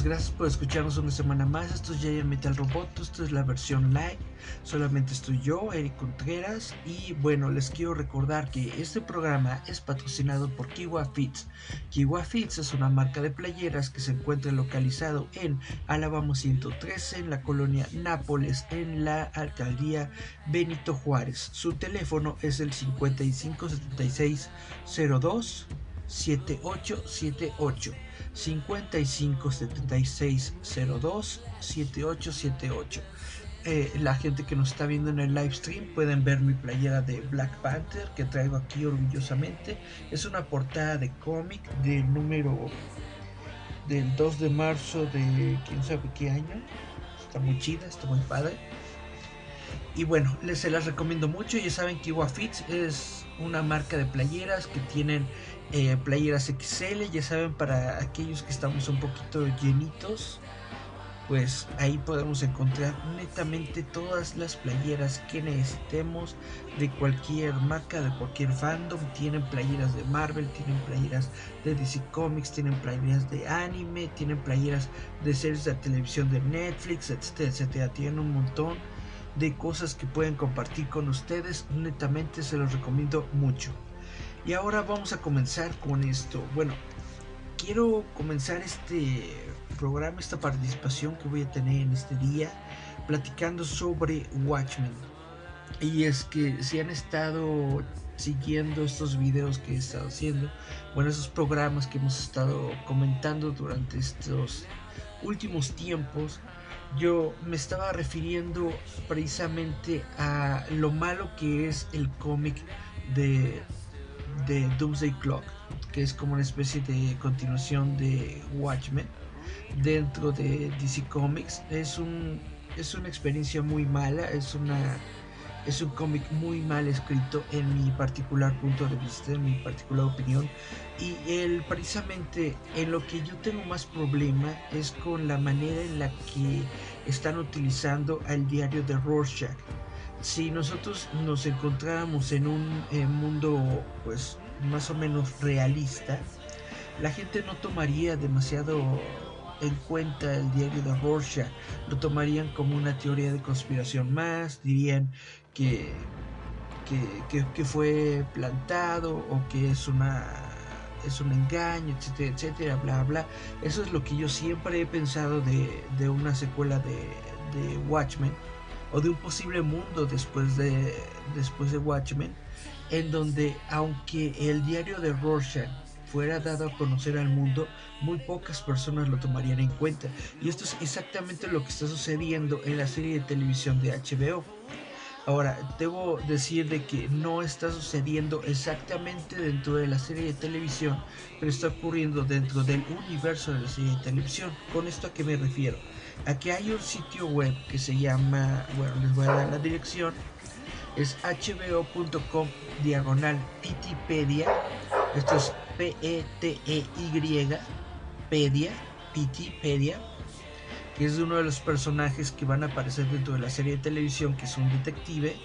Gracias por escucharnos una semana más. Esto es Giant Metal Robot, esto es la versión live. Solamente estoy yo, Eric Contreras. Y bueno, les quiero recordar que este programa es patrocinado por Kiwa Fits. Kiwa Fits es una marca de playeras que se encuentra localizado en Alabama 113, en la colonia Nápoles, en la alcaldía Benito Juárez. Su teléfono es el 557602 7878. 55 76 02 7878. la gente que nos está viendo en el live stream pueden ver mi playera de Black Panther que traigo aquí orgullosamente. Es una portada de cómic del número del 2 de marzo de quién sabe qué año. Está muy chida, está muy padre. Y bueno, les se las recomiendo mucho. Ya saben que Fits es una marca de playeras que tienen eh, playeras XL, ya saben, para aquellos que estamos un poquito llenitos, pues ahí podemos encontrar netamente todas las playeras que necesitemos de cualquier marca, de cualquier fandom. Tienen playeras de Marvel, tienen playeras de DC Comics, tienen playeras de anime, tienen playeras de series de televisión de Netflix, etcétera, etcétera. Tienen un montón de cosas que pueden compartir con ustedes. Netamente se los recomiendo mucho. Y ahora vamos a comenzar con esto. Bueno, quiero comenzar este programa, esta participación que voy a tener en este día, platicando sobre Watchmen. Y es que si han estado siguiendo estos videos que he estado haciendo, bueno, esos programas que hemos estado comentando durante estos últimos tiempos, yo me estaba refiriendo precisamente a lo malo que es el cómic de de Doomsday Clock, que es como una especie de continuación de Watchmen dentro de DC Comics. Es un es una experiencia muy mala, es una es un cómic muy mal escrito en mi particular punto de vista, en mi particular opinión. Y el, precisamente en lo que yo tengo más problema es con la manera en la que están utilizando al diario de Rorschach si nosotros nos encontráramos en un eh, mundo pues más o menos realista, la gente no tomaría demasiado en cuenta el diario de Rorschach, lo tomarían como una teoría de conspiración más, dirían que, que, fue plantado o que es una es un engaño, etcétera, etcétera, bla, bla. Eso es lo que yo siempre he pensado de, de una secuela de, de Watchmen o de un posible mundo después de, después de Watchmen, en donde aunque el diario de Rorschach fuera dado a conocer al mundo, muy pocas personas lo tomarían en cuenta. Y esto es exactamente lo que está sucediendo en la serie de televisión de HBO. Ahora, debo decir de que no está sucediendo exactamente dentro de la serie de televisión, pero está ocurriendo dentro del universo de la serie de televisión. ¿Con esto a qué me refiero? Aquí hay un sitio web que se llama, bueno, les voy a dar la dirección, es hbo.com diagonal pitipedia, esto es P-E-T-E-Y, pedia, pitipedia, que es uno de los personajes que van a aparecer dentro de la serie de televisión, que es un detective,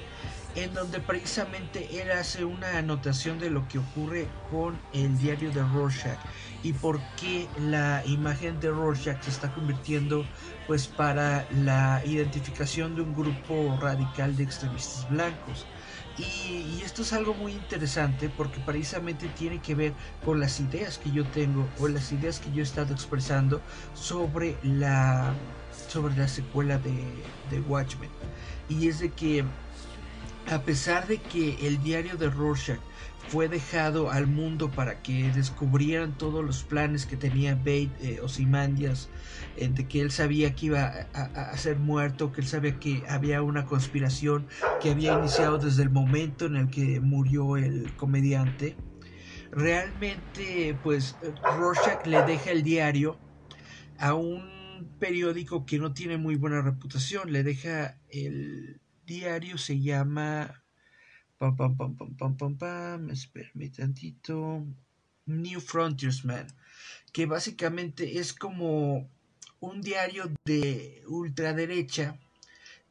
en donde precisamente él hace una anotación de lo que ocurre con el diario de Rorschach y por qué la imagen de Rorschach se está convirtiendo pues para la identificación de un grupo radical de extremistas blancos. Y, esto es algo muy interesante porque precisamente tiene que ver con las ideas que yo tengo o las ideas que yo he estado expresando sobre la, sobre la secuela de, de Watchmen. Y es de que a pesar de que el diario de Rorschach fue dejado al mundo para que descubrieran todos los planes que tenía Bate eh, Ozymandias, eh, de que él sabía que iba a, ser muerto, que él sabía que había una conspiración que había iniciado desde el momento en el que murió el comediante. Realmente, pues, Rorschach le deja el diario a un periódico que no tiene muy buena reputación, le deja el diario, se llama Pam, pam, pam, pam, pam, pam, pam. Tantito. New Frontiersman. Que básicamente es como un diario de ultraderecha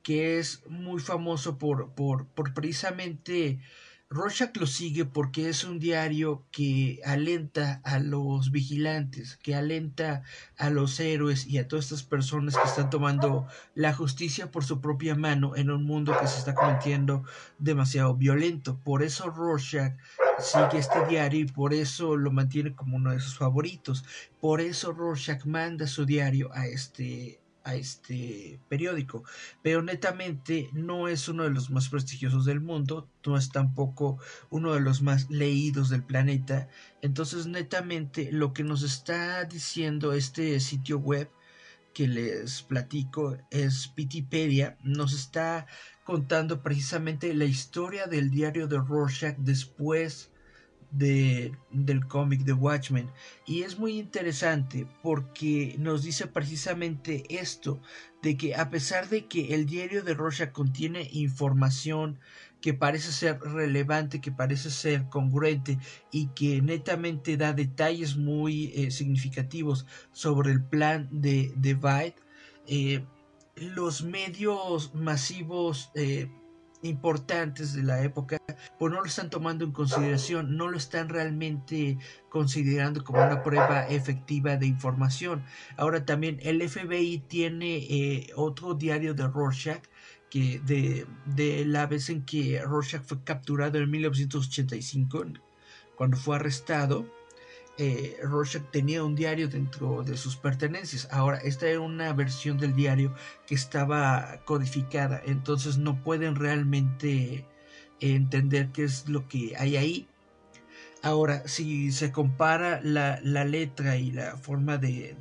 que es muy famoso por, por, por precisamente Rorschach lo sigue porque es un diario que alenta a los vigilantes, que alenta a los héroes y a todas estas personas que están tomando la justicia por su propia mano en un mundo que se está cometiendo demasiado violento. Por eso Rorschach sigue este diario y por eso lo mantiene como uno de sus favoritos. Por eso Rorschach manda su diario a este a este periódico, pero netamente no es uno de los más prestigiosos del mundo, no es tampoco uno de los más leídos del planeta, entonces netamente lo que nos está diciendo este sitio web que les platico es Pitipedia, nos está contando precisamente la historia del diario de Rorschach después de, del cómic de Watchmen. Y es muy interesante porque nos dice precisamente esto, de que a pesar de que el diario de Rorschach contiene información que parece ser relevante, que parece ser congruente y que netamente da detalles muy eh, significativos sobre el plan de, de eh, los medios masivos eh, importantes de la época, pues no lo están tomando en consideración, no lo están realmente considerando como una prueba efectiva de información. Ahora también el FBI tiene eh, otro diario de Rorschach que de, de la vez en que Rorschach fue capturado en 1985 cuando fue arrestado eh, Rorschach tenía un diario dentro de sus pertenencias. Ahora, esta era una versión del diario que estaba codificada, entonces no pueden realmente entender qué es lo que hay ahí. Ahora, si se compara la, letra y la forma de,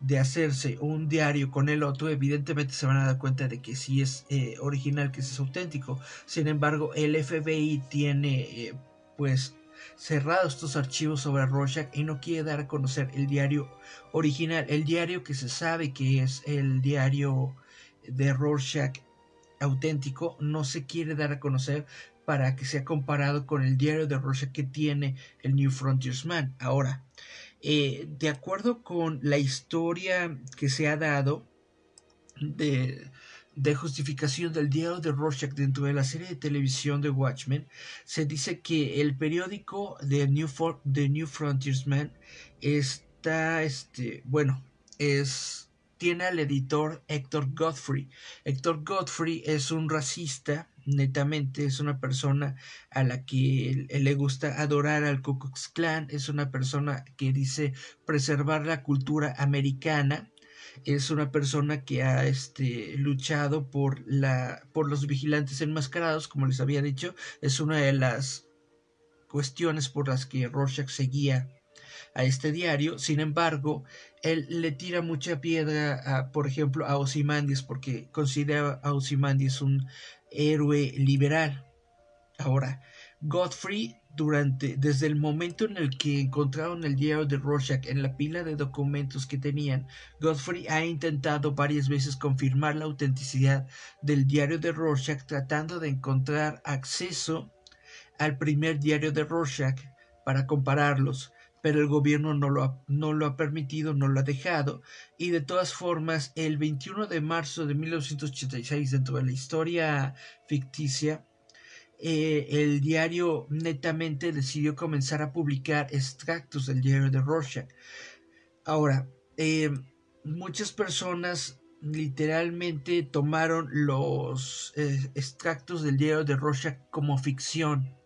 de, hacerse un diario con el otro, evidentemente se van a dar cuenta de que sí es eh, original, que es auténtico. Sin embargo, el FBI tiene eh, pues cerrados estos archivos sobre Rorschach y no quiere dar a conocer el diario original, el diario que se sabe que es el diario de Rorschach auténtico, no se quiere dar a conocer para que sea comparado con el diario de Rorschach que tiene el New Frontiersman. Ahora, eh, de acuerdo con la historia que se ha dado de, de justificación del diario de Rorschach dentro de la serie de televisión de Watchmen, se dice que el periódico de New, The New Frontiersman está, este, bueno, es, tiene al editor Héctor Godfrey. Héctor Godfrey es un racista, netamente, es una persona a la que le gusta adorar al Ku Klux Klan, es una persona que dice preservar la cultura americana, es una persona que ha este, luchado por, la, por los vigilantes enmascarados, como les había dicho, es una de las cuestiones por las que Rorschach seguía a este diario. Sin embargo, él le tira mucha piedra, a, por ejemplo, a Ozymandias, porque considera a Ozymandias un héroe liberal. Ahora, Godfrey durante, desde el momento en el que encontraron el diario de Rorschach en la pila de documentos que tenían, Godfrey ha intentado varias veces confirmar la autenticidad del diario de Rorschach tratando de encontrar acceso al primer diario de Rorschach para compararlos, pero el gobierno no lo, ha, no lo ha permitido, no lo ha dejado, y de todas formas, el 21 de marzo de 1986, dentro de la historia ficticia, eh, el diario netamente decidió comenzar a publicar extractos del diario de Rorschach. Ahora, eh, muchas personas literalmente tomaron los eh, extractos del diario de Rorschach como ficción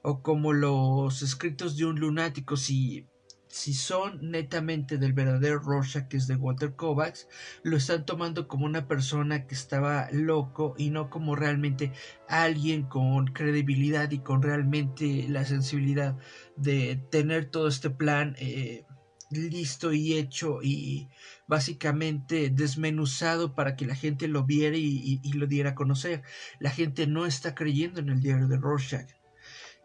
o como los escritos de un lunático si si son netamente del verdadero Rorschach que es de Walter Kovacs, lo están tomando como una persona que estaba loco y no como realmente alguien con credibilidad y con realmente la sensibilidad de tener todo este plan eh, listo y hecho y básicamente desmenuzado para que la gente lo viera y, lo diera a conocer. La gente no está creyendo en el diario de Rorschach.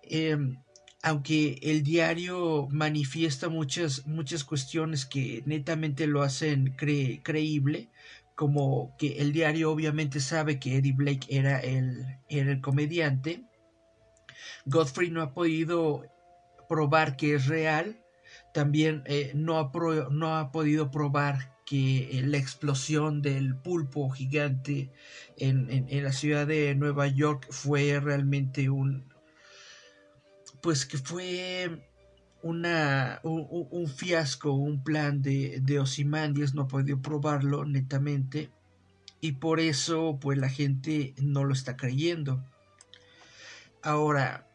Em, aunque el diario manifiesta muchas, muchas cuestiones que netamente lo hacen creíble, como que el diario obviamente sabe que Eddie Blake era el, era el comediante, Godfrey no ha podido probar que es real, también eh, no, ha no, ha podido probar que eh, la explosión del pulpo gigante en, en, la ciudad de Nueva York fue realmente un, pues que fue una, un, fiasco, un plan de, de Osimandias, no podido probarlo netamente y por eso pues la gente no lo está creyendo. Ahora,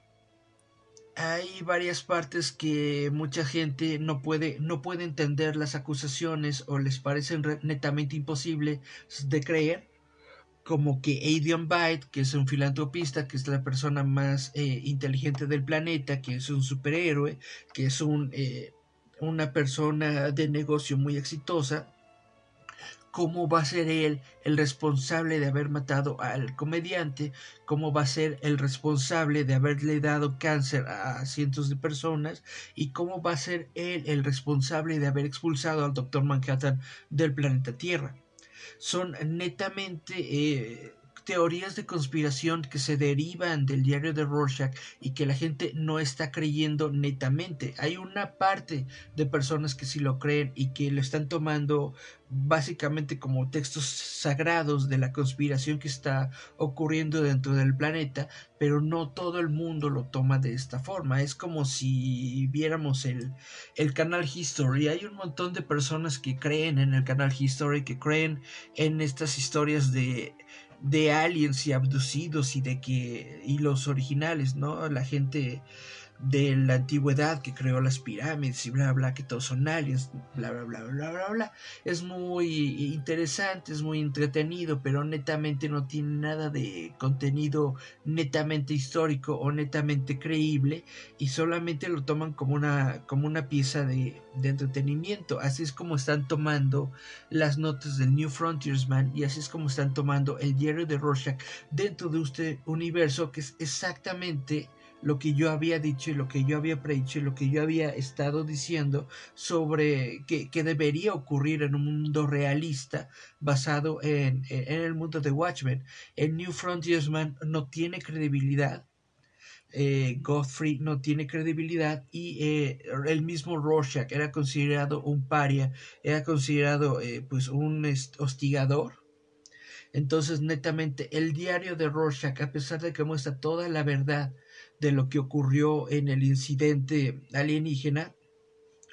hay varias partes que mucha gente no puede, no puede entender las acusaciones o les parecen netamente imposible de creer como que Adrian Byte, que es un filantropista, que es la persona más eh, inteligente del planeta, que es un superhéroe, que es un, eh, una persona de negocio muy exitosa, cómo va a ser él el responsable de haber matado al comediante, cómo va a ser el responsable de haberle dado cáncer a cientos de personas y cómo va a ser él el responsable de haber expulsado al doctor Manhattan del planeta Tierra son netamente eh, teorías de conspiración que se derivan del diario de Rorschach y que la gente no está creyendo netamente. Hay una parte de personas que sí lo creen y que lo están tomando básicamente como textos sagrados de la conspiración que está ocurriendo dentro del planeta, pero no todo el mundo lo toma de esta forma. Es como si viéramos el, el canal History. Hay un montón de personas que creen en el canal History, que creen en estas historias de de aliens y abducidos y de que y los originales, ¿no? La gente de la antigüedad que creó las pirámides y bla bla que todos son aliens, bla bla bla bla bla bla. Es muy interesante, es muy entretenido, pero netamente no tiene nada de contenido netamente histórico o netamente creíble y solamente lo toman como una como una pieza de, de entretenimiento. Así es como están tomando las notas del New Frontiersman y así es como están tomando el diario de Rorschach dentro de este universo que es exactamente lo que yo había dicho y lo que yo había predicho y lo que yo había estado diciendo sobre que, debería ocurrir en un mundo realista basado en, el mundo de Watchmen. El New Frontiersman no tiene credibilidad. Eh, Godfrey no tiene credibilidad y eh, el mismo Rorschach era considerado un paria, era considerado eh, pues un hostigador entonces, netamente, el diario de Rorschach, a pesar de que muestra toda la verdad de lo que ocurrió en el incidente alienígena,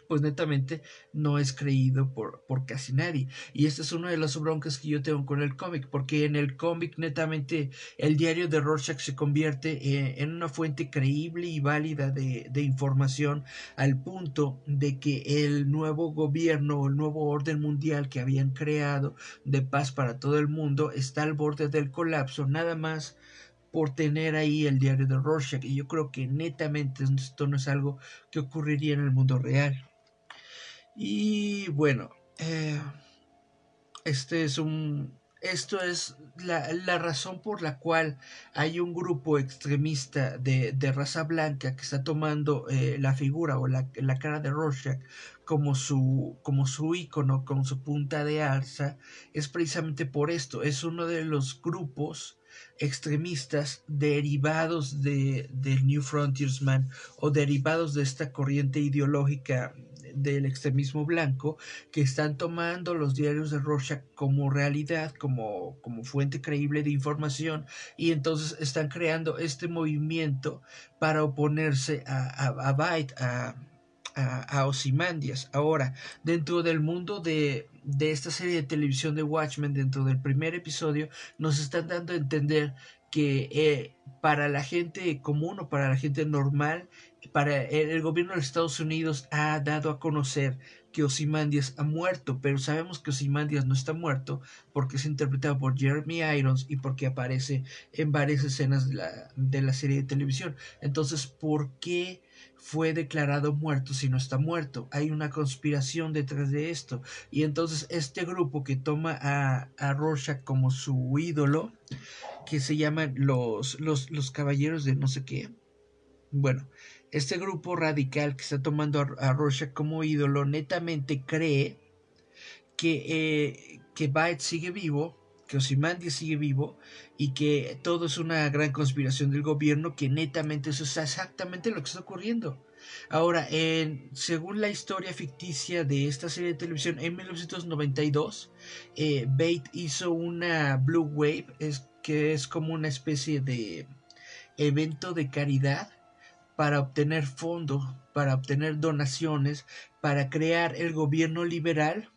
pues netamente no es creído por, por casi nadie. Y esta es una de las broncas que yo tengo con el cómic, porque en el cómic netamente el diario de Rorschach se convierte eh, en una fuente creíble y válida de, de, información al punto de que el nuevo gobierno el nuevo orden mundial que habían creado de paz para todo el mundo está al borde del colapso, nada más por tener ahí el diario de Rorschach y yo creo que netamente esto no es algo que ocurriría en el mundo real. Y bueno, eh, este es un esto es la, la, razón por la cual hay un grupo extremista de, de raza blanca que está tomando eh, la figura o la, la, cara de Rorschach como su, como su ícono, como su punta de alza, es precisamente por esto. Es uno de los grupos extremistas derivados de, del New Frontiersman o derivados de esta corriente ideológica del extremismo blanco que están tomando los diarios de Rorschach como realidad, como, como fuente creíble de información y entonces están creando este movimiento para oponerse a, a, a Byte, a, a, a Osimandias. Ahora, dentro del mundo de, de esta serie de televisión de Watchmen dentro del primer episodio nos están dando a entender que eh, para la gente común o para la gente normal, para el, gobierno de Estados Unidos ha dado a conocer que Ozymandias ha muerto, pero sabemos que Ozymandias no está muerto porque es interpretado por Jeremy Irons y porque aparece en varias escenas de la, de la serie de televisión. Entonces, ¿por qué fue declarado muerto si no está muerto? Hay una conspiración detrás de esto. Y entonces este grupo que toma a, a Rorschach como su ídolo, que se llaman los, los, los caballeros de no sé qué. Bueno, este grupo radical que está tomando a, Rorschach como ídolo netamente cree que, eh, que Byte sigue vivo, que Ozymandias sigue vivo y que todo es una gran conspiración del gobierno, que netamente eso es exactamente lo que está ocurriendo. Ahora, en, según la historia ficticia de esta serie de televisión, en 1992, eh, Bate hizo una Blue Wave, es, que es como una especie de evento de caridad para obtener fondos, para obtener donaciones, para crear el gobierno liberal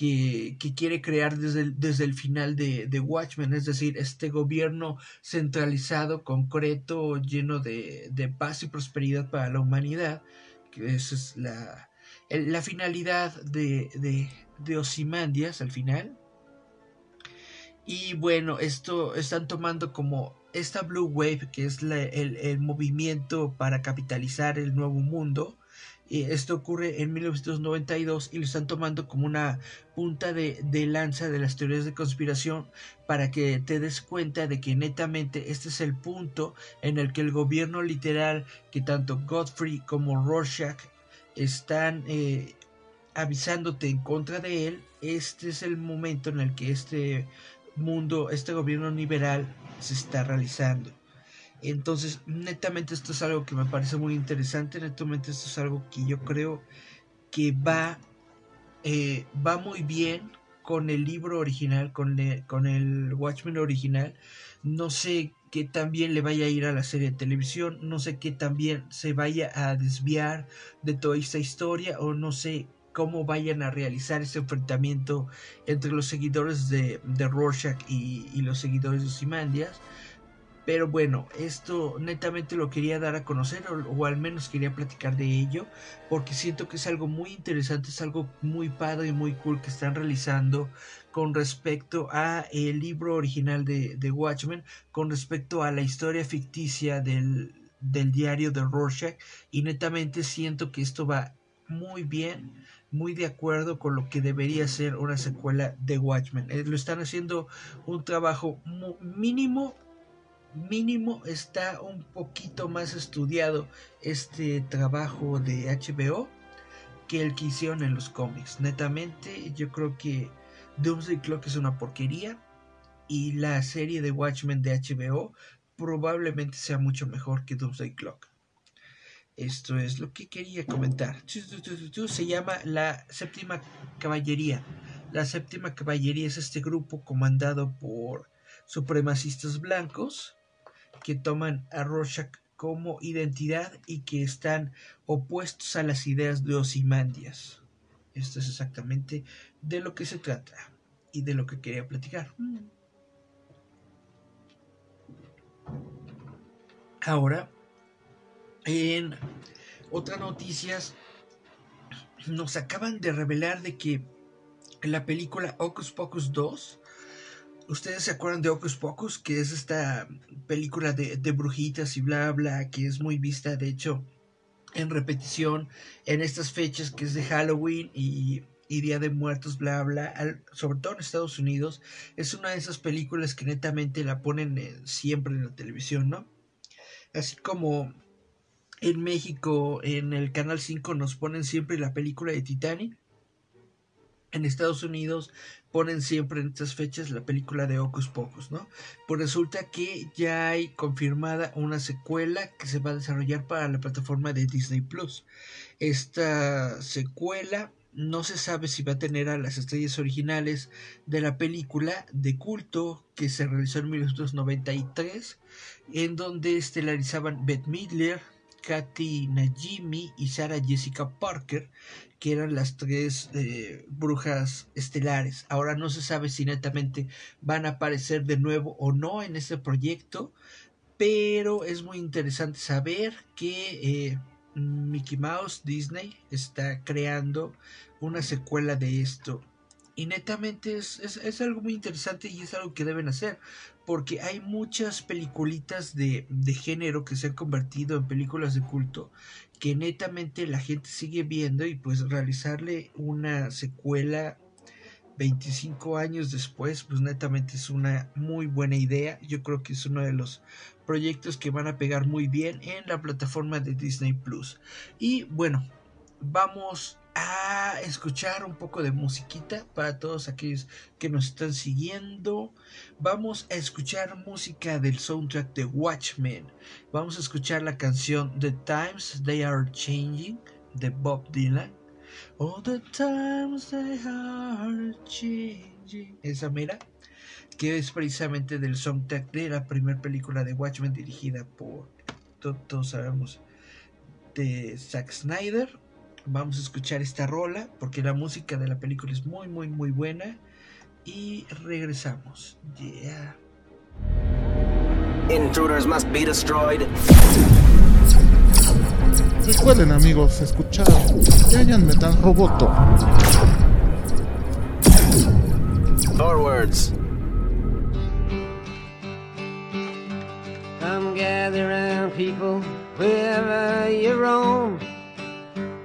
que, quiere crear desde el, desde el final de, Watchmen, es decir, este gobierno centralizado, concreto, lleno de, paz y prosperidad para la humanidad, que esa es la, la finalidad de, de, de Osimandias al final. Y bueno, esto están tomando como esta Blue Wave, que es el, movimiento para capitalizar el nuevo mundo, y esto ocurre en 1992 y lo están tomando como una punta de, lanza de las teorías de conspiración para que te des cuenta de que netamente este es el punto en el que el gobierno literal que tanto Godfrey como Rorschach están eh, avisándote en contra de él, este es el momento en el que este mundo, este gobierno liberal se está realizando. Entonces, netamente esto es algo que me parece muy interesante, netamente esto es algo que yo creo que va, eh, va muy bien con el libro original, con, con el Watchmen original. No sé qué también le vaya a ir a la serie de televisión, no sé qué también se vaya a desviar de toda esta historia o no sé cómo vayan a realizar ese enfrentamiento entre los seguidores de, de Rorschach y, los seguidores de Simandias. Pero bueno, esto netamente lo quería dar a conocer o, al menos quería platicar de ello porque siento que es algo muy interesante, es algo muy padre y muy cool que están realizando con respecto a el libro original de, de Watchmen, con respecto a la historia ficticia del, del diario de Rorschach y netamente siento que esto va muy bien muy de acuerdo con lo que debería ser una secuela de Watchmen. Eh, lo están haciendo un trabajo mínimo, mínimo está un poquito más estudiado este trabajo de HBO que el que hicieron en los cómics. Netamente, yo creo que Doomsday Clock es una porquería y la serie de Watchmen de HBO probablemente sea mucho mejor que Doomsday Clock. Esto es lo que quería comentar. Se llama la séptima caballería. La séptima caballería es este grupo comandado por supremacistas blancos que toman a Rorschach como identidad y que están opuestos a las ideas de Osimandias. Esto es exactamente de lo que se trata y de lo que quería platicar. Ahora en otras noticias, nos acaban de revelar de que la película Ocus Pocus 2, ustedes se acuerdan de Ocus Pocus, que es esta película de, brujitas y bla bla, que es muy vista, de hecho, en repetición en estas fechas que es de Halloween y, Día de Muertos, bla bla, sobre todo en Estados Unidos, es una de esas películas que netamente la ponen siempre en la televisión, ¿no? Así como en México, en el Canal 5 nos ponen siempre la película de Titanic. En Estados Unidos ponen siempre en estas fechas la película de Ocus Pocus, ¿no? Pues resulta que ya hay confirmada una secuela que se va a desarrollar para la plataforma de Disney Plus. Esta secuela no se sabe si va a tener a las estrellas originales de la película de culto que se realizó en 1993, en donde estelarizaban Beth Midler, Kathy Najimy y Sarah Jessica Parker, que eran las tres eh, brujas estelares. Ahora no se sabe si netamente van a aparecer de nuevo o no en este proyecto, pero es muy interesante saber que eh, Mickey Mouse Disney está creando una secuela de esto. Y netamente es, es, algo muy interesante y es algo que deben hacer. Porque hay muchas peliculitas de, de género que se han convertido en películas de culto que netamente la gente sigue viendo y pues realizarle una secuela 25 años después, pues netamente es una muy buena idea. Yo creo que es uno de los proyectos que van a pegar muy bien en la plataforma de Disney Plus. Y bueno, vamos a escuchar un poco de musiquita para todos aquellos que nos están siguiendo. Vamos a escuchar música del soundtrack de Watchmen. Vamos a escuchar la canción The Times They Are Changing de Bob Dylan. All the times they are changing. Esa mira, que es precisamente del soundtrack de la primera película de Watchmen dirigida por, todos sabemos, de Zack Snyder. Vamos a escuchar esta rola porque la música de la película es muy, muy, muy buena. Y regresamos. Yeah. Intruders must be destroyed. Recuerden amigos, escuchar Giant Metal Roboto. Forwards. Come gather round people wherever you roam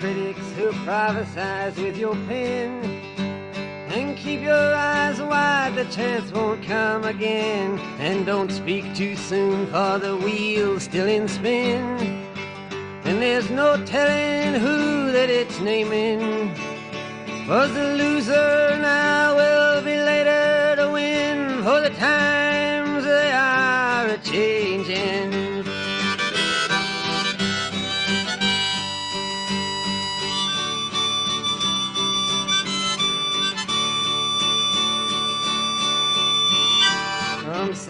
Critics who prophesize with your pen and keep your eyes wide, the chance won't come again. And don't speak too soon, for the wheel's still in spin. And there's no telling who that it's naming. Was the loser now will be later to win, for the times they are a changing.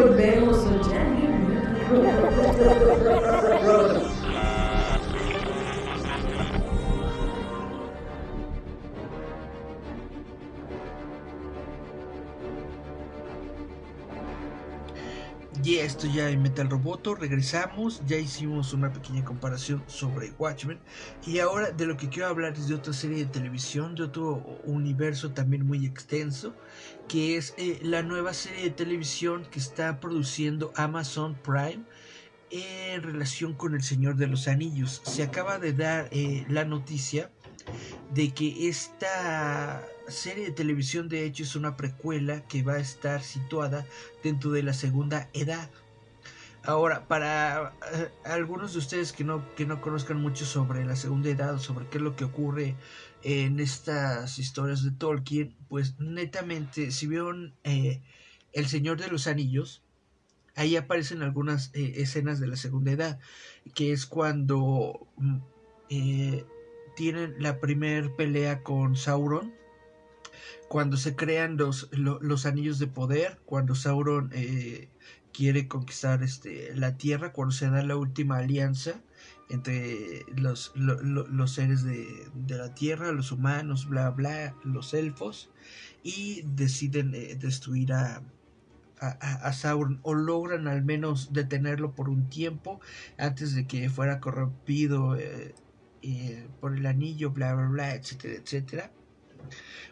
Y volvemos esto ya en Metal Roboto, regresamos, ya hicimos una pequeña comparación sobre Watchmen y ahora de lo que quiero hablar es de otra serie de televisión, de otro universo también muy extenso, que es eh, la nueva serie de televisión que está produciendo Amazon Prime en relación con El Señor de los Anillos. Se acaba de dar eh, la noticia de que esta serie de televisión de hecho es una precuela que va a estar situada dentro de la segunda edad. Ahora, para eh, algunos de ustedes que no, que no conozcan mucho sobre la segunda edad o sobre qué es lo que ocurre en estas historias de Tolkien, pues netamente, si vieron eh, El Señor de los Anillos, ahí aparecen algunas eh, escenas de la segunda edad, que es cuando mm, tienen la primer pelea con Sauron, cuando se crean los, los, anillos de poder, cuando Sauron eh, quiere conquistar este, la tierra, cuando se da la última alianza entre los, los seres de, la tierra, los humanos, bla, bla, los elfos, y deciden eh, destruir a, a, Sauron o logran al menos detenerlo por un tiempo antes de que fuera corrompido eh, por el anillo, bla, bla, bla, etcétera, etcétera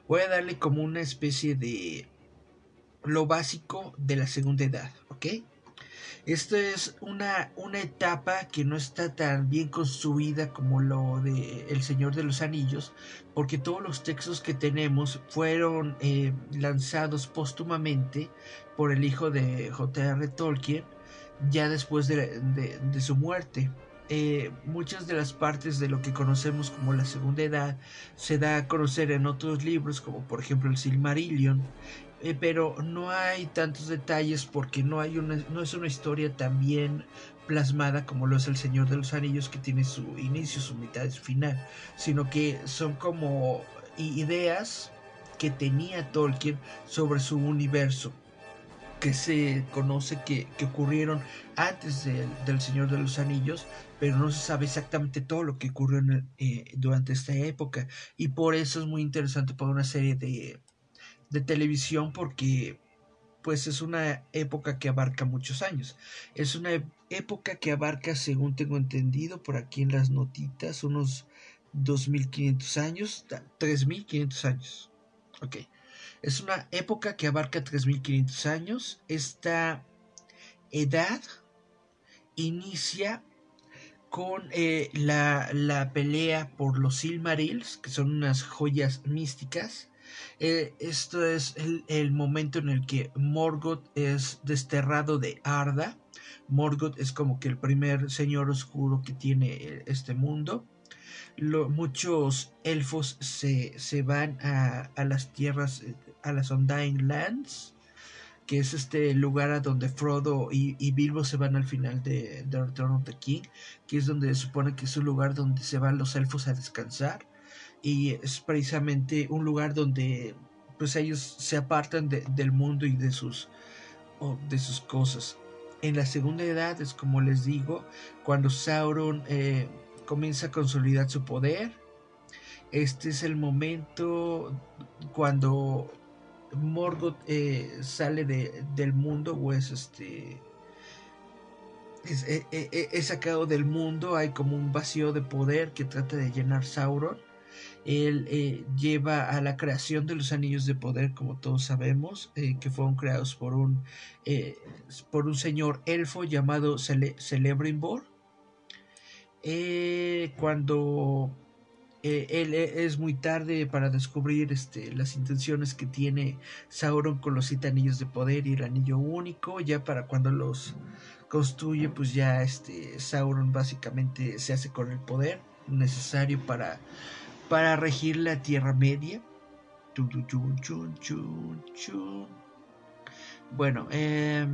voy a darle como una especie de lo básico de la segunda edad, ¿ok? Esto es una, una etapa que no está tan bien construida como lo de El Señor de los Anillos, porque todos los textos que tenemos fueron eh, lanzados póstumamente por el hijo de J.R. Tolkien, ya después de, de su muerte. Eh, muchas de las partes de lo que conocemos como la segunda edad se da a conocer en otros libros como por ejemplo el Silmarillion eh, pero no hay tantos detalles porque no hay una no es una historia tan bien plasmada como lo es el Señor de los Anillos que tiene su inicio su mitad y su final sino que son como ideas que tenía Tolkien sobre su universo que se conoce que, ocurrieron antes del Señor de los Anillos, pero no se sabe exactamente todo lo que ocurrió eh, durante esta época. Y por eso es muy interesante para una serie de, de televisión porque pues es una época que abarca muchos años. Es una época que abarca, según tengo entendido por aquí en las notitas, unos 2500 años, 3500 años. Ok. Es una época que abarca 3500 años. Esta edad inicia con eh, la, pelea por los Silmarils, que son unas joyas místicas. Eh, esto es el, momento en el que Morgoth es desterrado de Arda. Morgoth es como que el primer señor oscuro que tiene eh, este mundo. muchos elfos se, van a, a, las tierras, a las Undying Lands que es este lugar a donde Frodo y, Bilbo se van al final de, The Return of the King, que es donde se supone que es un lugar donde se van los elfos a descansar y es precisamente un lugar donde pues ellos se apartan del mundo y de sus de sus cosas. En la segunda edad es como les digo, cuando Sauron eh, comienza a consolidar su poder. Este es el momento cuando Morgoth eh, sale de, del mundo o es este es, eh, eh, es, sacado del mundo hay como un vacío de poder que trata de llenar Sauron. Él lleva a la creación de los anillos de poder como todos sabemos que fueron creados por un por un señor elfo llamado Cele Celebrimbor. Cuando eh, él e, es muy tarde para descubrir este, las intenciones que tiene Sauron con los siete anillos de poder y el anillo único. Ya para cuando los construye, pues ya este, Sauron básicamente se hace con el poder necesario para, para regir la Tierra Media. Bueno, eh,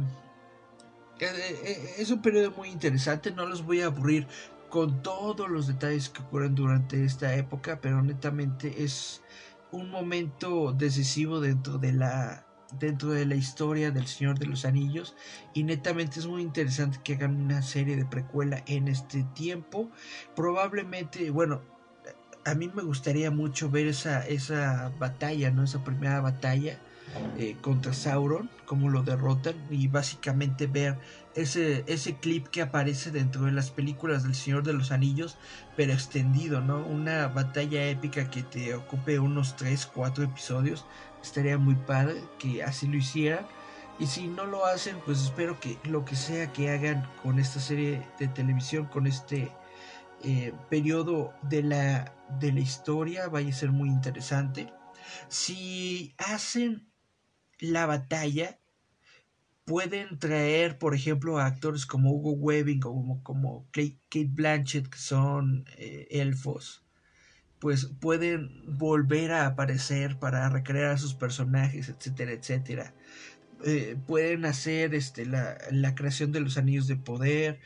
eh, es un periodo muy interesante, no los voy a aburrir con todos los detalles que ocurren durante esta época, pero netamente es un momento decisivo dentro de la dentro de la historia del Señor de los Anillos y netamente es muy interesante que hagan una serie de precuela en este tiempo. Probablemente, bueno, a mí me gustaría mucho ver esa esa batalla, ¿no? Esa primera batalla eh, contra Sauron, cómo lo derrotan y básicamente ver ese, ese clip que aparece dentro de las películas del Señor de los Anillos, pero extendido, ¿no? Una batalla épica que te ocupe unos 3, 4 episodios. Estaría muy padre que así lo hicieran. Y si no lo hacen, pues espero que lo que sea que hagan con esta serie de televisión, con este eh, periodo de la, de la historia, vaya a ser muy interesante. Si hacen la batalla, pueden traer, por ejemplo, a actores como Hugo Webbing o como, como Kate Blanchett, que son eh, elfos, pues pueden volver a aparecer para recrear a sus personajes, etcétera, etcétera. Eh, pueden hacer este, la, la, creación de los anillos de poder,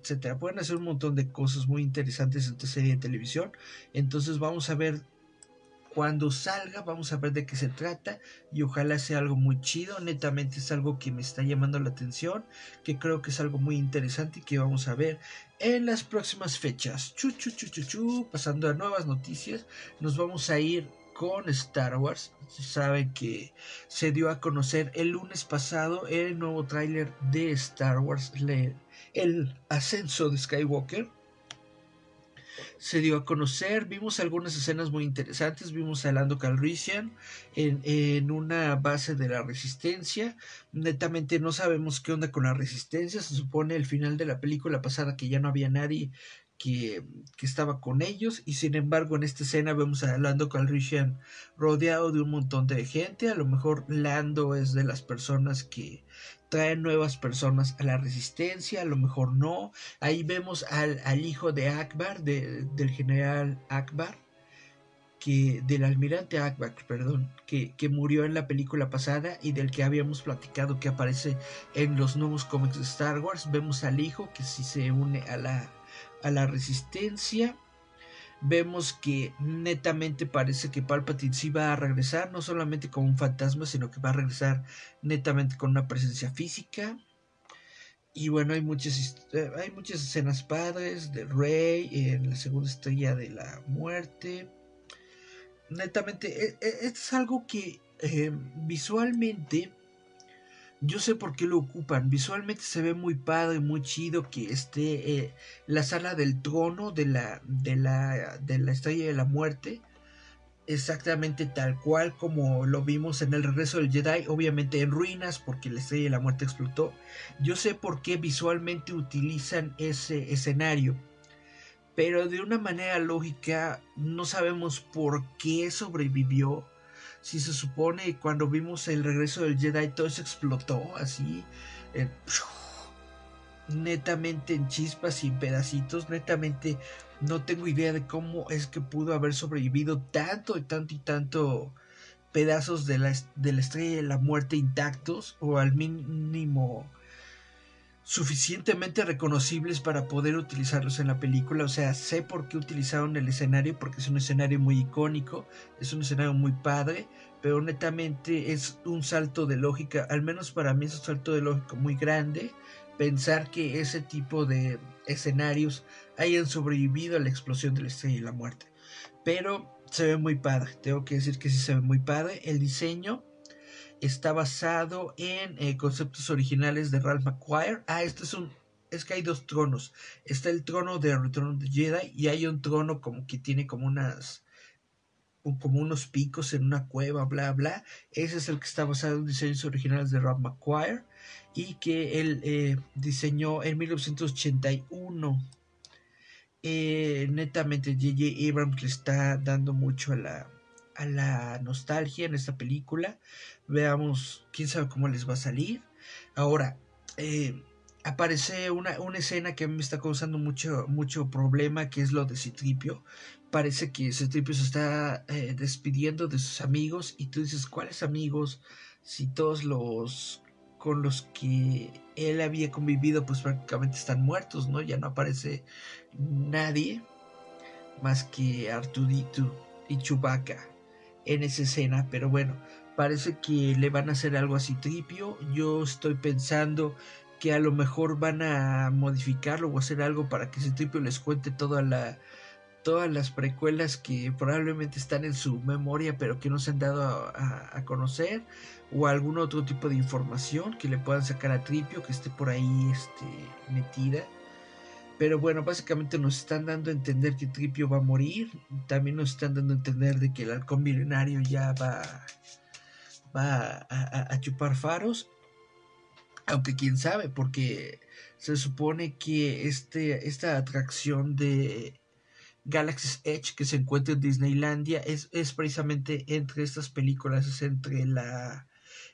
etcétera. Pueden hacer un montón de cosas muy interesantes en esta serie de televisión. Entonces vamos a ver cuando salga, vamos a ver de qué se trata y ojalá sea algo muy chido. Netamente es algo que me está llamando la atención, que creo que es algo muy interesante y que vamos a ver en las próximas fechas. Chu, chu, chu, chu. Pasando a nuevas noticias, nos vamos a ir con Star Wars. Saben que se dio a conocer el lunes pasado el nuevo tráiler de Star Wars, el ascenso de Skywalker se dio a conocer. Vimos algunas escenas muy interesantes. Vimos a Lando Calrissian en, en, una base de la resistencia. Netamente no sabemos qué onda con la resistencia. Se supone el final de la película pasada que ya no había nadie que, que, estaba con ellos y sin embargo en esta escena vemos a Lando Calrissian rodeado de un montón de gente a lo mejor Lando es de las personas que traen nuevas personas a la resistencia, a lo mejor no. Ahí vemos al, al hijo de Akbar, de, del general Akbar, que, del almirante Akbar, perdón, que, que, murió en la película pasada y del que habíamos platicado que aparece en los nuevos cómics de Star Wars. Vemos al hijo que sí se une a la, a la resistencia vemos que netamente parece que Palpatine sí va a regresar, no solamente como un fantasma, sino que va a regresar netamente con una presencia física. Y bueno, hay muchas, eh, hay muchas escenas padres de Rey en la segunda estrella de la muerte. Netamente, e, e, es algo que eh, visualmente yo sé por qué lo ocupan. Visualmente se ve muy padre, muy chido que esté eh, la sala del trono de la, de la, de la estrella de la muerte. Exactamente tal cual como lo vimos en el regreso del Jedi, obviamente en ruinas porque la estrella de la muerte explotó. Yo sé por qué visualmente utilizan ese escenario, pero de una manera lógica no sabemos por qué sobrevivió si se supone cuando vimos el regreso del Jedi todo eso explotó así, netamente en chispas y en pedacitos, netamente no tengo idea de cómo es que pudo haber sobrevivido tanto y tanto y tanto pedazos de la, de la estrella de la muerte intactos o al mínimo suficientemente reconocibles para poder utilizarlos en la película. O sea, sé por qué utilizaron el escenario, porque es un escenario muy icónico, es un escenario muy padre, pero netamente es un salto de lógica, al menos para mí es un salto de lógica muy grande, pensar que ese tipo de escenarios hayan sobrevivido a la explosión de la estrella y la muerte. Pero se ve muy padre, tengo que decir que sí se ve muy padre. El diseño está basado en eh, conceptos originales de Ralph McQuire. Ah, este es un. Es que hay dos tronos. Está el trono de Return of the Jedi y hay un trono como que tiene como unas. como unos picos en una cueva, bla, bla. Ese es el que está basado en diseños originales de Ralph McQuire y que él eh, diseñó en 1981. Eh, netamente J.J. Abrams le está dando mucho a la, a la nostalgia en esta película. Veamos, quién sabe cómo les va a salir. Ahora, eh, aparece una, una, escena que a mí me está causando mucho, mucho problema, que es lo de Citripio. Parece que Citripio se está eh, despidiendo de sus amigos y tú dices, ¿cuáles amigos? Si todos los con los que él había convivido pues prácticamente están muertos, ¿no? Ya no aparece nadie más que Artudito y Chewbacca en esa escena, pero bueno, parece que le van a hacer algo así tripio. Yo estoy pensando que a lo mejor van a modificarlo o hacer algo para que ese tripio les cuente todas las precuelas que probablemente están en su memoria pero que no se han dado a, a, conocer o algún otro tipo de información que le puedan sacar a Tripio que esté por ahí este, metida. Pero bueno, básicamente nos están dando a entender que Tripio va a morir. También nos están dando a entender de que el halcón milenario ya va, va a, chupar faros. Aunque quién sabe, porque se supone que este, esta atracción de Galaxy's Edge que se encuentra en Disneylandia es, es precisamente entre estas películas, es entre la,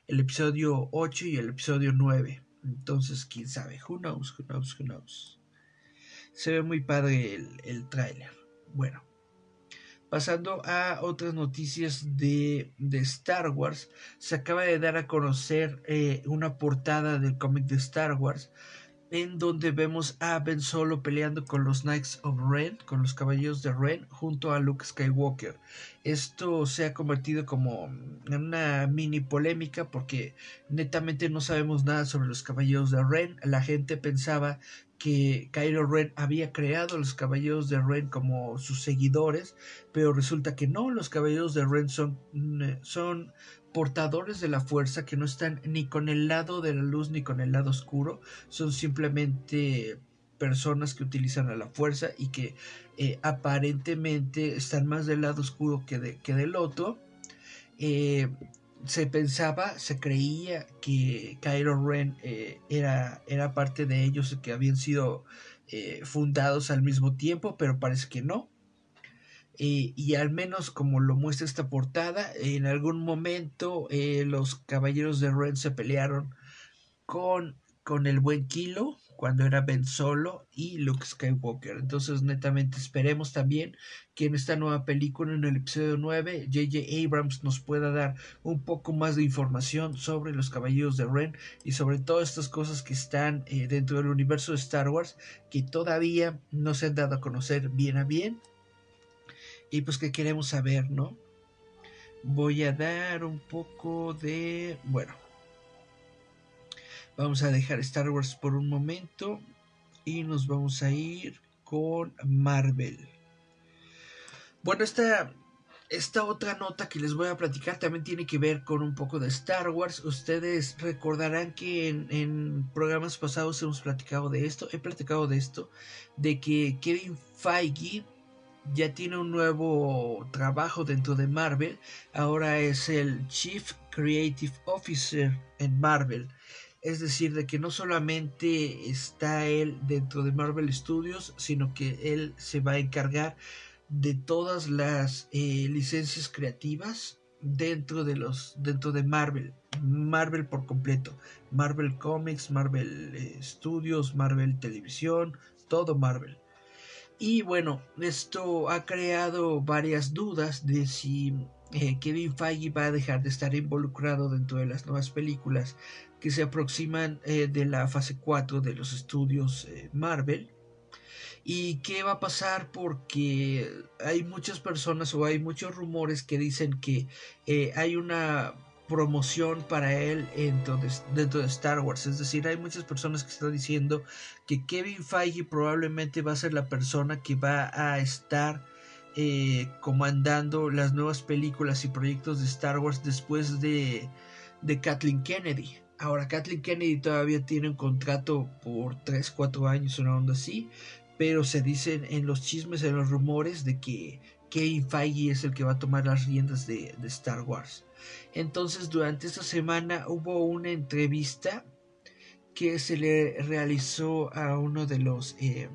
el episodio 8 y el episodio 9. Entonces, quién sabe, who knows, who knows, who knows. Se ve muy padre el, el tráiler. Bueno, pasando a otras noticias de, de, Star Wars, se acaba de dar a conocer eh, una portada del cómic de Star Wars en donde vemos a Ben Solo peleando con los Knights of Ren, con los Caballeros de Ren, junto a Luke Skywalker. Esto se ha convertido como en una mini polémica porque netamente no sabemos nada sobre los Caballeros de Ren. La gente pensaba que Kylo Ren había creado los Caballeros de Ren como sus seguidores, pero resulta que no, los Caballeros de Ren son, son portadores de la fuerza que no están ni con el lado de la luz ni con el lado oscuro, son simplemente personas que utilizan a la fuerza y que eh, aparentemente están más del lado oscuro que, que del otro. Eh, se pensaba, se creía que Kylo Ren eh, era, era parte de ellos, que habían sido eh, fundados al mismo tiempo, pero parece que no. Eh, y al menos como lo muestra esta portada, en algún momento los caballeros de Ren se pelearon con, con el buen Kilo cuando era Ben Solo y Luke Skywalker. Entonces netamente esperemos también que en esta nueva película, en el episodio 9, JJ Abrams nos pueda dar un poco más de información sobre los caballeros de Ren y sobre todas estas cosas que están eh, dentro del universo de Star Wars que todavía no se han dado a conocer bien a bien y pues que queremos saber, ¿no? Voy a dar un poco de... Bueno. Vamos a dejar Star Wars por un momento y nos vamos a ir con Marvel. Bueno, esta, esta otra nota que les voy a platicar también tiene que ver con un poco de Star Wars. Ustedes recordarán que en, en, programas pasados hemos platicado de esto. He platicado de esto. De que Kevin Feige ya tiene un nuevo trabajo dentro de Marvel. Ahora es el Chief Creative Officer en Marvel. Es decir, de que no solamente está él dentro de Marvel Studios, sino que él se va a encargar de todas las eh, licencias creativas dentro de los dentro de Marvel Marvel por completo. Marvel Comics Marvel eh, Studios Marvel Televisión todo Marvel. Y bueno, esto ha creado varias dudas de si eh, Kevin Feige va a dejar de estar involucrado dentro de las nuevas películas que se aproximan eh, de la fase 4 de los estudios eh, Marvel. ¿Y qué va a pasar? Porque hay muchas personas o hay muchos rumores que dicen que hay una promoción para él dentro de, dentro de, Star Wars. Es decir, hay muchas personas que están diciendo que Kevin Feige probablemente va a ser la persona que va a estar eh, comandando las nuevas películas y proyectos de Star Wars después de, Kathleen Kennedy. Ahora, Kathleen Kennedy todavía tiene un contrato por 3, 4 años, una onda así, pero se dicen en los chismes, en los rumores de que Kevin Feige es el que va a tomar las riendas de, de Star Wars. Entonces durante esta semana hubo una entrevista que se le realizó a uno de los... Eh,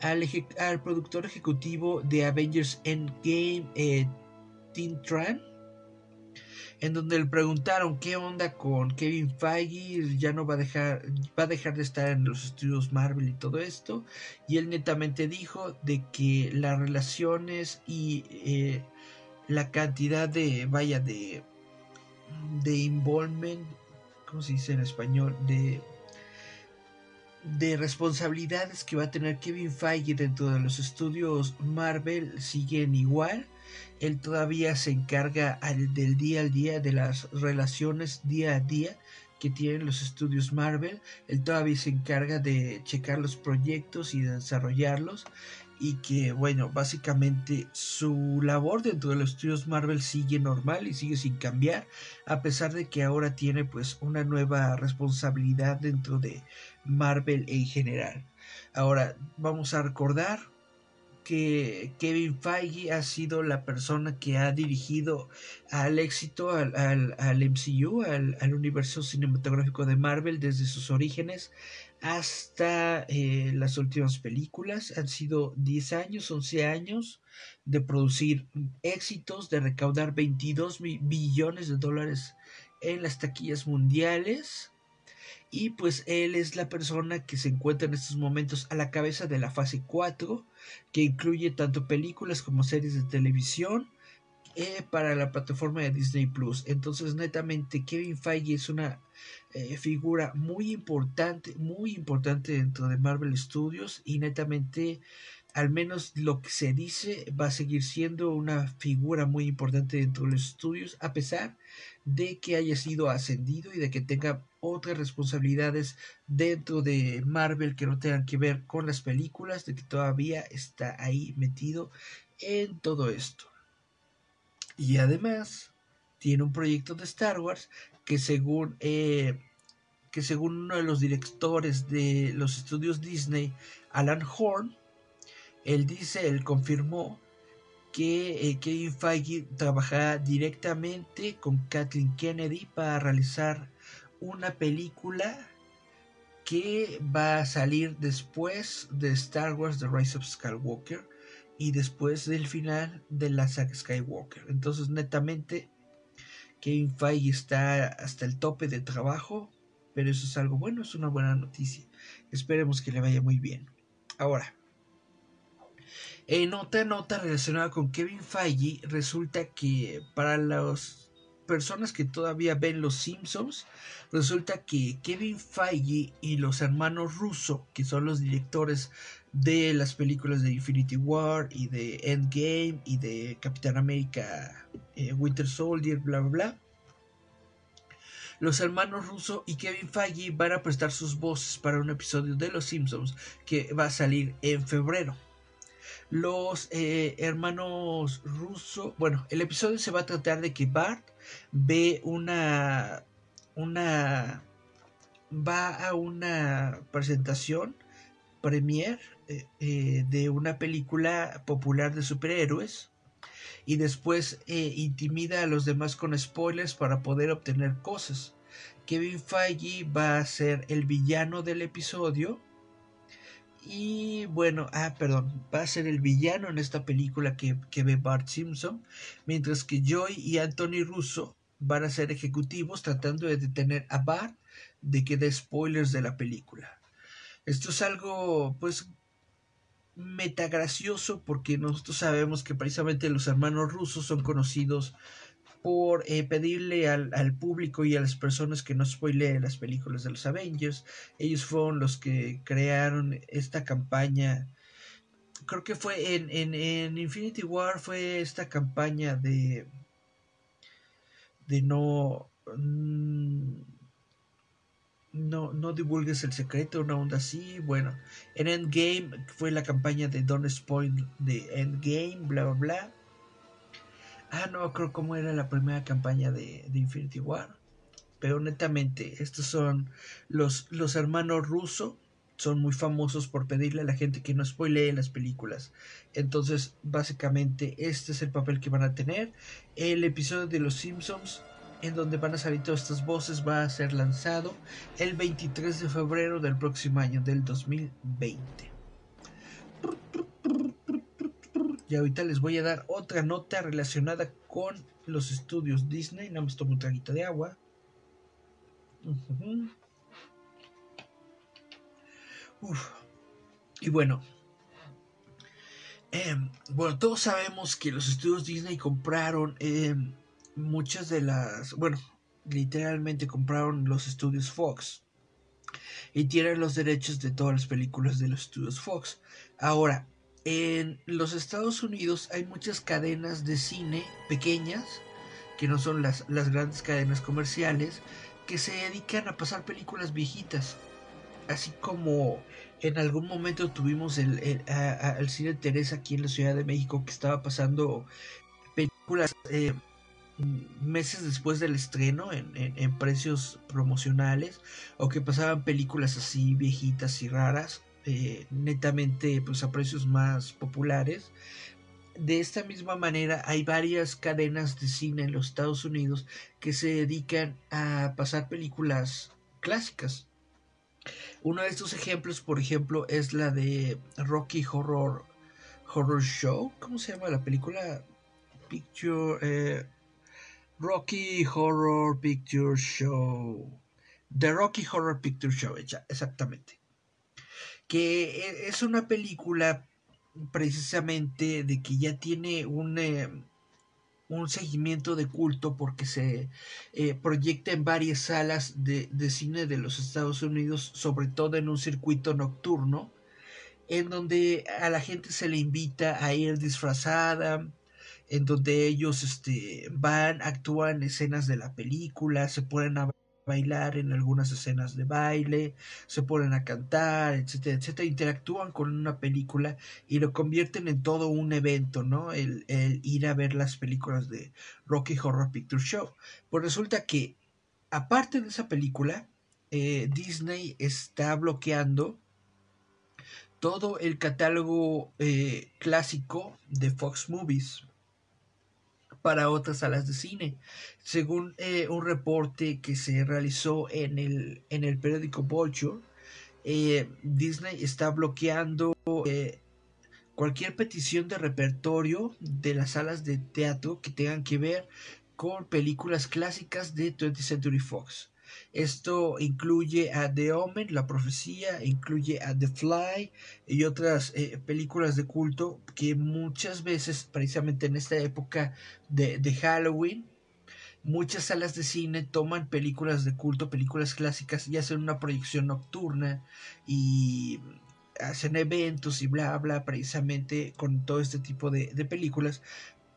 al, productor ejecutivo de Avengers Endgame, eh, Tim Tran, en donde le preguntaron qué onda con Kevin Feige, ya no va a dejar, va a dejar de estar en los estudios Marvel y todo esto, y él netamente dijo de que las relaciones y eh, la cantidad de, vaya, de, de involvement, ¿cómo se dice en español? De, de responsabilidades que va a tener Kevin Feige dentro de los estudios Marvel siguen igual. Él todavía se encarga del día al día, de las relaciones día a día que tienen los estudios Marvel. Él todavía se encarga de checar los proyectos y de desarrollarlos. Y que, bueno, básicamente su labor dentro de los estudios Marvel sigue normal y sigue sin cambiar. A pesar de que ahora tiene pues una nueva responsabilidad dentro de Marvel en general. Ahora, vamos a recordar que Kevin Feige ha sido la persona que ha dirigido al éxito al, MCU, al, universo cinematográfico de Marvel desde sus orígenes hasta eh, las últimas películas. Han sido 10 años, 11 años de producir éxitos, de recaudar 22 billones de dólares en las taquillas mundiales y pues él es la persona que se encuentra en estos momentos a la cabeza de la fase 4, que incluye tanto películas como series de televisión eh, para la plataforma de Disney Plus. Entonces, netamente, Kevin Feige es una eh, figura muy importante, muy importante dentro de Marvel Studios y netamente al menos lo que se dice va a seguir siendo una figura muy importante dentro de los estudios, a pesar de que haya sido ascendido y de que tenga otras responsabilidades dentro de Marvel que no tengan que ver con las películas, de que todavía está ahí metido en todo esto. Y además tiene un proyecto de Star Wars que según eh, que según uno de los directores de los estudios Disney, Alan Horn, él dice, él confirmó que eh, Kevin Feige trabajará directamente con Kathleen Kennedy para realizar una película que va a salir después de Star Wars The Rise of Skywalker y después del final de la saga Skywalker. Entonces, netamente, Kevin Feige está hasta el tope de trabajo, pero eso es algo bueno, es una buena noticia. Esperemos que le vaya muy bien. Ahora, en otra nota relacionada con Kevin Feige, resulta que para las personas que todavía ven Los Simpsons, resulta que Kevin Feige y los hermanos Russo, que son los directores de las películas de Infinity War y de Endgame y de Capitán América eh, Winter Soldier, bla bla bla. Los hermanos Russo y Kevin Feige van a prestar sus voces para un episodio de Los Simpsons que va a salir en febrero los eh, hermanos Russo. Bueno, el episodio se va a tratar de que Bart ve una. una. va a una presentación premier eh, eh, de una película popular de superhéroes y después intimida a los demás con spoilers para poder obtener cosas. Kevin Feige va a ser el villano del episodio y bueno, ah, perdón, va a ser el villano en esta película que, ve Bart Simpson, mientras que Joy y Anthony Russo van a ser ejecutivos tratando de detener a Bart de que dé spoilers de la película. Esto es algo, pues, metagracioso porque nosotros sabemos que precisamente los hermanos rusos son conocidos por eh, pedirle al, público y a las personas que no spoileen las películas de los Avengers. Ellos fueron los que crearon esta campaña. Creo que fue en, en, Infinity War fue esta campaña de de no mm, no, no divulgues el secreto, una onda así. Bueno, en Endgame fue la campaña de Don't Spoil de Endgame, bla bla bla. Ah, no creo cómo era la primera campaña de, Infinity War. Pero netamente, estos son los, los hermanos rusos. Son muy famosos por pedirle a la gente que no spoilee las películas. Entonces, básicamente, este es el papel que van a tener. El episodio de Los Simpsons, en donde van a salir todas estas voces, va a ser lanzado el 23 de febrero del próximo año, del 2020. Y ahorita les voy a dar otra nota relacionada con los estudios Disney. Nada más tomo un traguito de agua. Y bueno, em, bueno, todos sabemos que los estudios Disney compraron em, muchas de las, bueno, literalmente compraron los estudios Fox y tienen los derechos de todas las películas de los estudios Fox. Ahora, en los Estados Unidos hay muchas cadenas de cine pequeñas, que no son las, las grandes cadenas comerciales, que se dedican a pasar películas viejitas. Así como en algún momento tuvimos el, el, el cine Teresa aquí en la Ciudad de México que estaba pasando películas eh, meses después del estreno en, precios promocionales o que pasaban películas así viejitas y raras eh, netamente pues a precios más populares. De esta misma manera hay varias cadenas de cine en los Estados Unidos que se dedican a pasar películas clásicas. Uno de estos ejemplos por ejemplo es la de Rocky Horror Horror Show. ¿cómo se llama la película? Picture eh, Rocky Horror Picture Show. The Rocky Horror Picture Show, exactamente. Que e- es una película precisamente de que ya tiene un, eh, un seguimiento de culto porque se eh, proyecta en varias salas de, de cine de los Estados Unidos, sobre todo en un circuito nocturno, en donde a la gente se le invita a ir disfrazada, en donde ellos este, van, actúan escenas de la película, se ponen a bailar en algunas escenas de baile, se ponen a cantar, etcétera, etcétera, interactúan con una película y lo convierten en todo un evento, ¿no? El, el ir a ver las películas de Rocky Horror Picture Show. Pues resulta que, aparte de esa película, eh, Disney está bloqueando todo el catálogo eh, clásico de Fox Movies para otras salas de cine. Según eh, un reporte que se realizó en el, en el periódico Vulture, eh, Disney está bloqueando eh, cualquier petición de repertorio de las salas de teatro que tengan que ver con películas clásicas de 20th Century Fox. Esto incluye a The Omen, La Profecía, incluye a The Fly y otras eh, películas de culto que muchas veces, precisamente en esta época de, de Halloween, muchas salas de cine toman películas de culto, películas clásicas y hacen una proyección nocturna y hacen eventos y bla bla precisamente con todo este tipo de, de películas.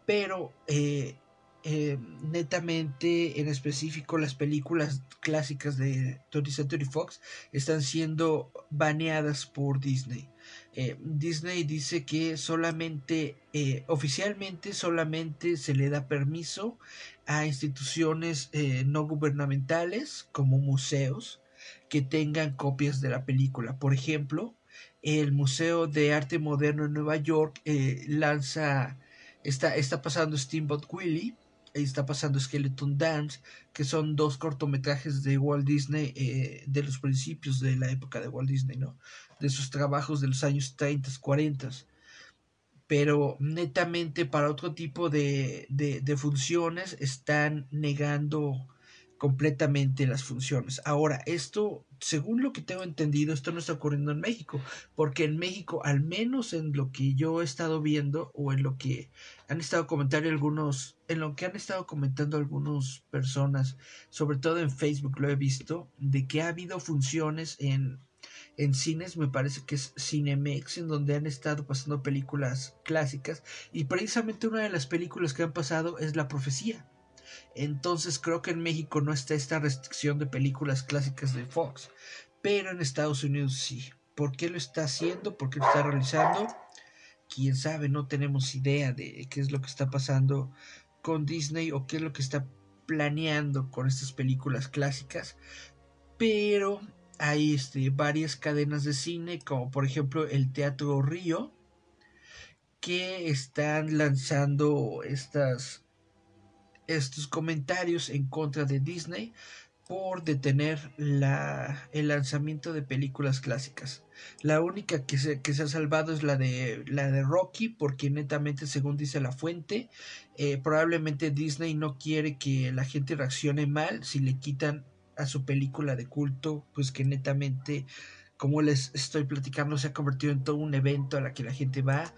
Pero eh, eh, netamente en específico las películas clásicas de 20th Century Fox están siendo baneadas por Disney. Eh, Disney dice que solamente eh, oficialmente solamente se le da permiso a instituciones no gubernamentales como museos que tengan copias de la película. Por ejemplo el Museo de Arte Moderno en Nueva York lanza está, está pasando Steamboat Willie está pasando Skeleton Dance, que son dos cortometrajes de Walt Disney eh, de los principios de la época de Walt Disney, ¿no? De sus trabajos de los años 30, 40. Pero netamente para otro tipo de, de, de funciones están negando completamente las funciones. Ahora, esto, según lo que tengo entendido, esto no está ocurriendo en México, porque en México, al menos en lo que yo he estado viendo o en lo que han estado comentando algunos, en lo que han estado comentando algunas personas, sobre todo en Facebook lo he visto, de que ha habido funciones en en cines me parece que es Cinemex en donde han estado pasando películas clásicas y precisamente una de las películas que han pasado es La Profecía. Entonces creo que en México no está esta restricción de películas clásicas de Fox, pero en Estados Unidos sí. ¿Por qué lo está haciendo? ¿Por qué lo está realizando? Quién sabe, no tenemos idea de qué es lo que está pasando con Disney o qué es lo que está planeando con estas películas clásicas. Pero hay este, varias cadenas de cine, como por ejemplo el Teatro Río, que están lanzando estas estos comentarios en contra de Disney por detener la, el lanzamiento de películas clásicas. La única que se, que se ha salvado es la de, la de Rocky, porque netamente, según dice la fuente, eh, probablemente Disney no quiere que la gente reaccione mal si le quitan a su película de culto, pues que netamente como les estoy platicando se ha convertido en todo un evento a la que la gente va.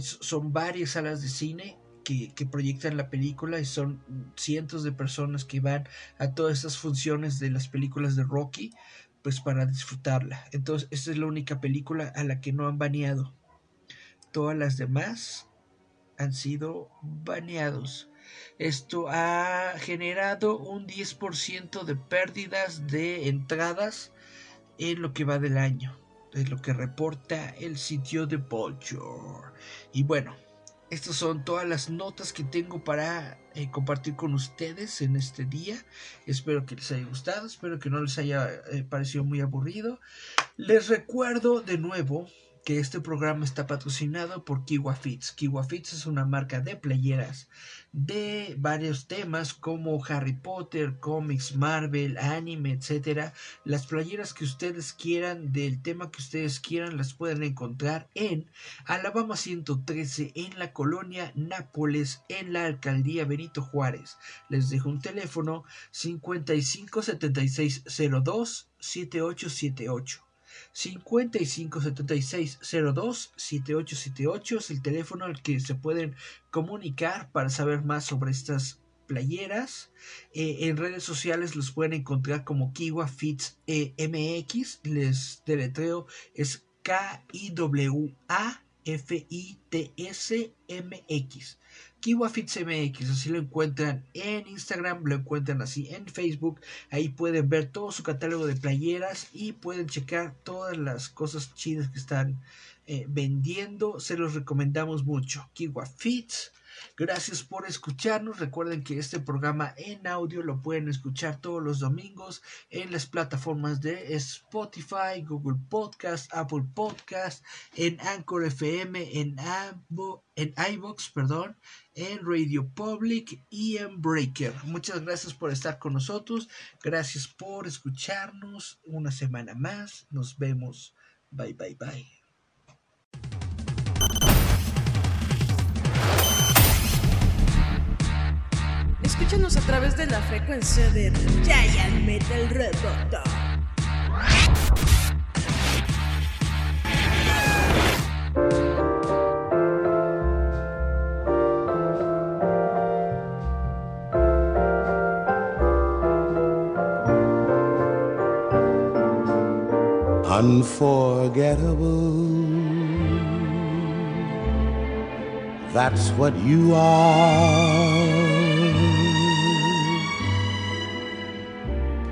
Son varias salas de cine que, proyectan la película y son cientos de personas que van a todas estas funciones de las películas de Rocky pues para disfrutarla entonces esta es la única película a la que no han baneado todas las demás han sido baneados Esto ha generado un 10% de pérdidas de entradas en lo que va del año. Es lo que reporta el sitio de Vulture. Y bueno, estas son todas las notas que tengo para eh, compartir con ustedes en este día. Espero que les haya gustado, espero que no les haya eh, parecido muy aburrido. Les recuerdo de nuevo que este programa está patrocinado por Kiwa Fits. Kiwa Fits es una marca de playeras de varios temas como Harry Potter, cómics, Marvel, anime, etcétera. Las playeras que ustedes quieran del tema que ustedes quieran las pueden encontrar en Alabama 113 en la colonia Nápoles en la alcaldía Benito Juárez. Les dejo un teléfono 557602 7878. 5576027878 es el teléfono al que se pueden comunicar para saber más sobre estas playeras. Eh, en redes sociales los pueden encontrar como Kiwa Fits eh, MX. Les deletreo es K-I-W-A F-I-T-S-M-X. KiwaFitsMX, así lo encuentran en Instagram, lo encuentran así en Facebook. Ahí pueden ver todo su catálogo de playeras y pueden checar todas las cosas chidas que están eh, vendiendo. Se los recomendamos mucho. KiwaFits. Gracias por escucharnos. Recuerden que este programa en audio lo pueden escuchar todos los domingos en las plataformas de Spotify, Google Podcast, Apple Podcast, en Anchor FM, en, en iBox, perdón, en Radio Public y en Breaker. Muchas gracias por estar con nosotros. Gracias por escucharnos una semana más. Nos vemos. Bye, bye, bye. Escúchanos a través de la frecuencia de Giant Metal Roboto. Unforgettable. That's what you are.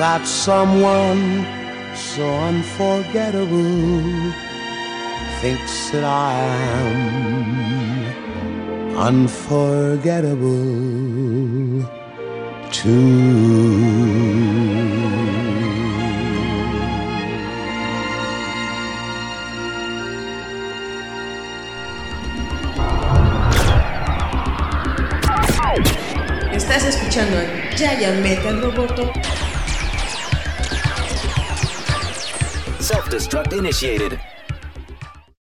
that someone so unforgettable thinks that I am unforgettable too. Estás escuchando Giant Metal Roboto. Self-destruct initiated.